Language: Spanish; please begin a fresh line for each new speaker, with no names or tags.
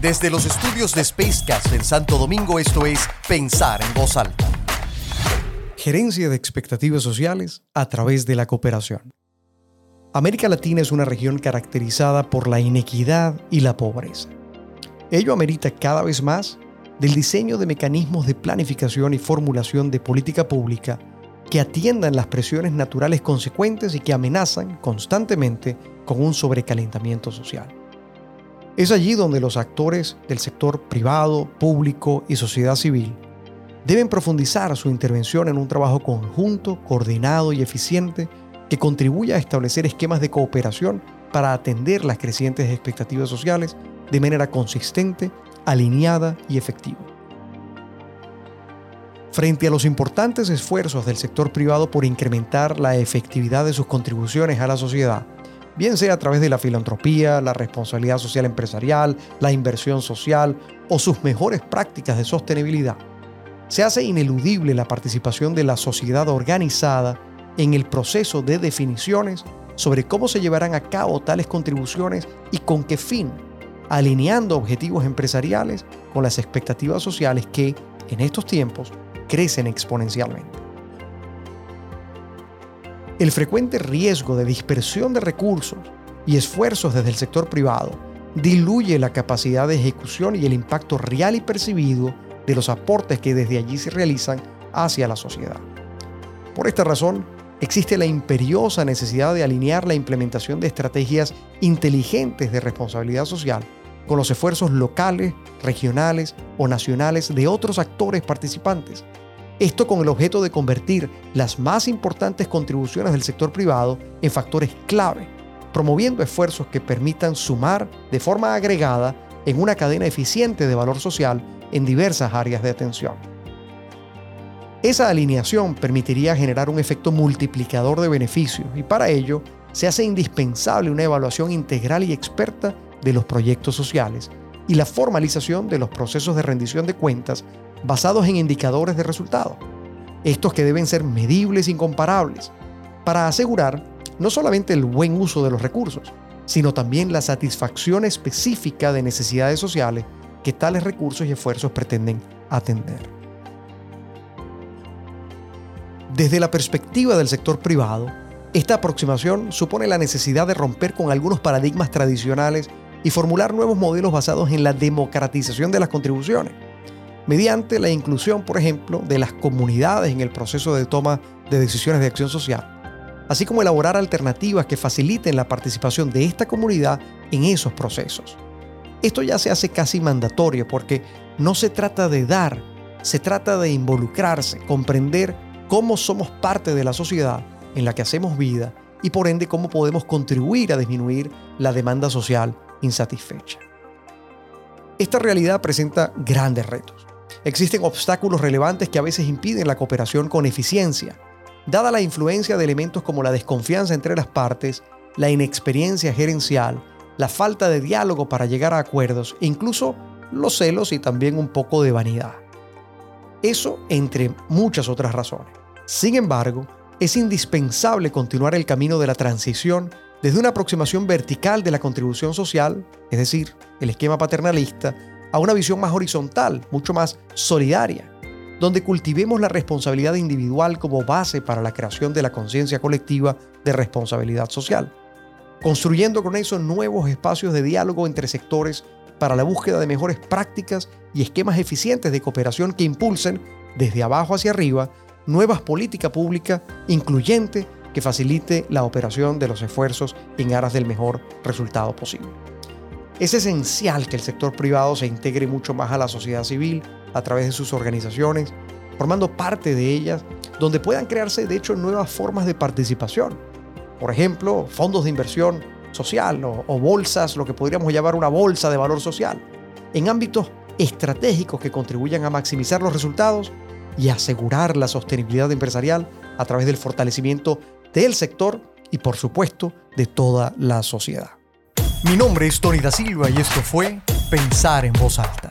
Desde los estudios de Spacecast en Santo Domingo, esto es Pensar en Voz Alta. Gerencia de expectativas sociales a través de la cooperación. América Latina es una región caracterizada por la inequidad y la pobreza. Ello amerita cada vez más del diseño de mecanismos de planificación y formulación de política pública que atiendan las presiones naturales consecuentes y que amenazan constantemente con un sobrecalentamiento social. Es allí donde los actores del sector privado, público y sociedad civil deben profundizar su intervención en un trabajo conjunto, coordinado y eficiente que contribuya a establecer esquemas de cooperación para atender las crecientes expectativas sociales de manera consistente, alineada y efectiva. Frente a los importantes esfuerzos del sector privado por incrementar la efectividad de sus contribuciones a la sociedad, bien sea a través de la filantropía, la responsabilidad social empresarial, la inversión social o sus mejores prácticas de sostenibilidad, se hace ineludible la participación de la sociedad organizada en el proceso de definiciones sobre cómo se llevarán a cabo tales contribuciones y con qué fin, alineando objetivos empresariales con las expectativas sociales que, en estos tiempos, crecen exponencialmente. El frecuente riesgo de dispersión de recursos y esfuerzos desde el sector privado diluye la capacidad de ejecución y el impacto real y percibido de los aportes que desde allí se realizan hacia la sociedad. Por esta razón, existe la imperiosa necesidad de alinear la implementación de estrategias inteligentes de responsabilidad social con los esfuerzos locales, regionales o nacionales de otros actores participantes. Esto con el objeto de convertir las más importantes contribuciones del sector privado en factores clave, promoviendo esfuerzos que permitan sumar de forma agregada en una cadena eficiente de valor social en diversas áreas de atención. Esa alineación permitiría generar un efecto multiplicador de beneficios y para ello se hace indispensable una evaluación integral y experta de los proyectos sociales y la formalización de los procesos de rendición de cuentas basados en indicadores de resultado, estos que deben ser medibles y comparables, para asegurar no solamente el buen uso de los recursos, sino también la satisfacción específica de necesidades sociales que tales recursos y esfuerzos pretenden atender. Desde la perspectiva del sector privado, esta aproximación supone la necesidad de romper con algunos paradigmas tradicionales y formular nuevos modelos basados en la democratización de las contribuciones, mediante la inclusión, por ejemplo, de las comunidades en el proceso de toma de decisiones de acción social, así como elaborar alternativas que faciliten la participación de esta comunidad en esos procesos. Esto ya se hace casi mandatorio porque no se trata de dar, se trata de involucrarse, comprender cómo somos parte de la sociedad en la que hacemos vida y por ende cómo podemos contribuir a disminuir la demanda social insatisfecha. Esta realidad presenta grandes retos. Existen obstáculos relevantes que a veces impiden la cooperación con eficiencia, dada la influencia de elementos como la desconfianza entre las partes, la inexperiencia gerencial, la falta de diálogo para llegar a acuerdos e incluso los celos y también un poco de vanidad. Eso entre muchas otras razones. Sin embargo, es indispensable continuar el camino de la transición desde una aproximación vertical de la contribución social, es decir, el esquema paternalista, a una visión más horizontal, mucho más solidaria, donde cultivemos la responsabilidad individual como base para la creación de la conciencia colectiva de responsabilidad social, construyendo con eso nuevos espacios de diálogo entre sectores para la búsqueda de mejores prácticas y esquemas eficientes de cooperación que impulsen, desde abajo hacia arriba, nuevas políticas públicas incluyente que facilite la operación de los esfuerzos en aras del mejor resultado posible. Es esencial que el sector privado se integre mucho más a la sociedad civil a través de sus organizaciones, formando parte de ellas, donde puedan crearse de hecho nuevas formas de participación. Por ejemplo, fondos de inversión social o, bolsas, lo que podríamos llamar una bolsa de valor social, en ámbitos estratégicos que contribuyan a maximizar los resultados y asegurar la sostenibilidad empresarial a través del fortalecimiento del sector y por supuesto de toda la sociedad. Mi nombre es Tony da Silva y esto fue Pensar en voz alta.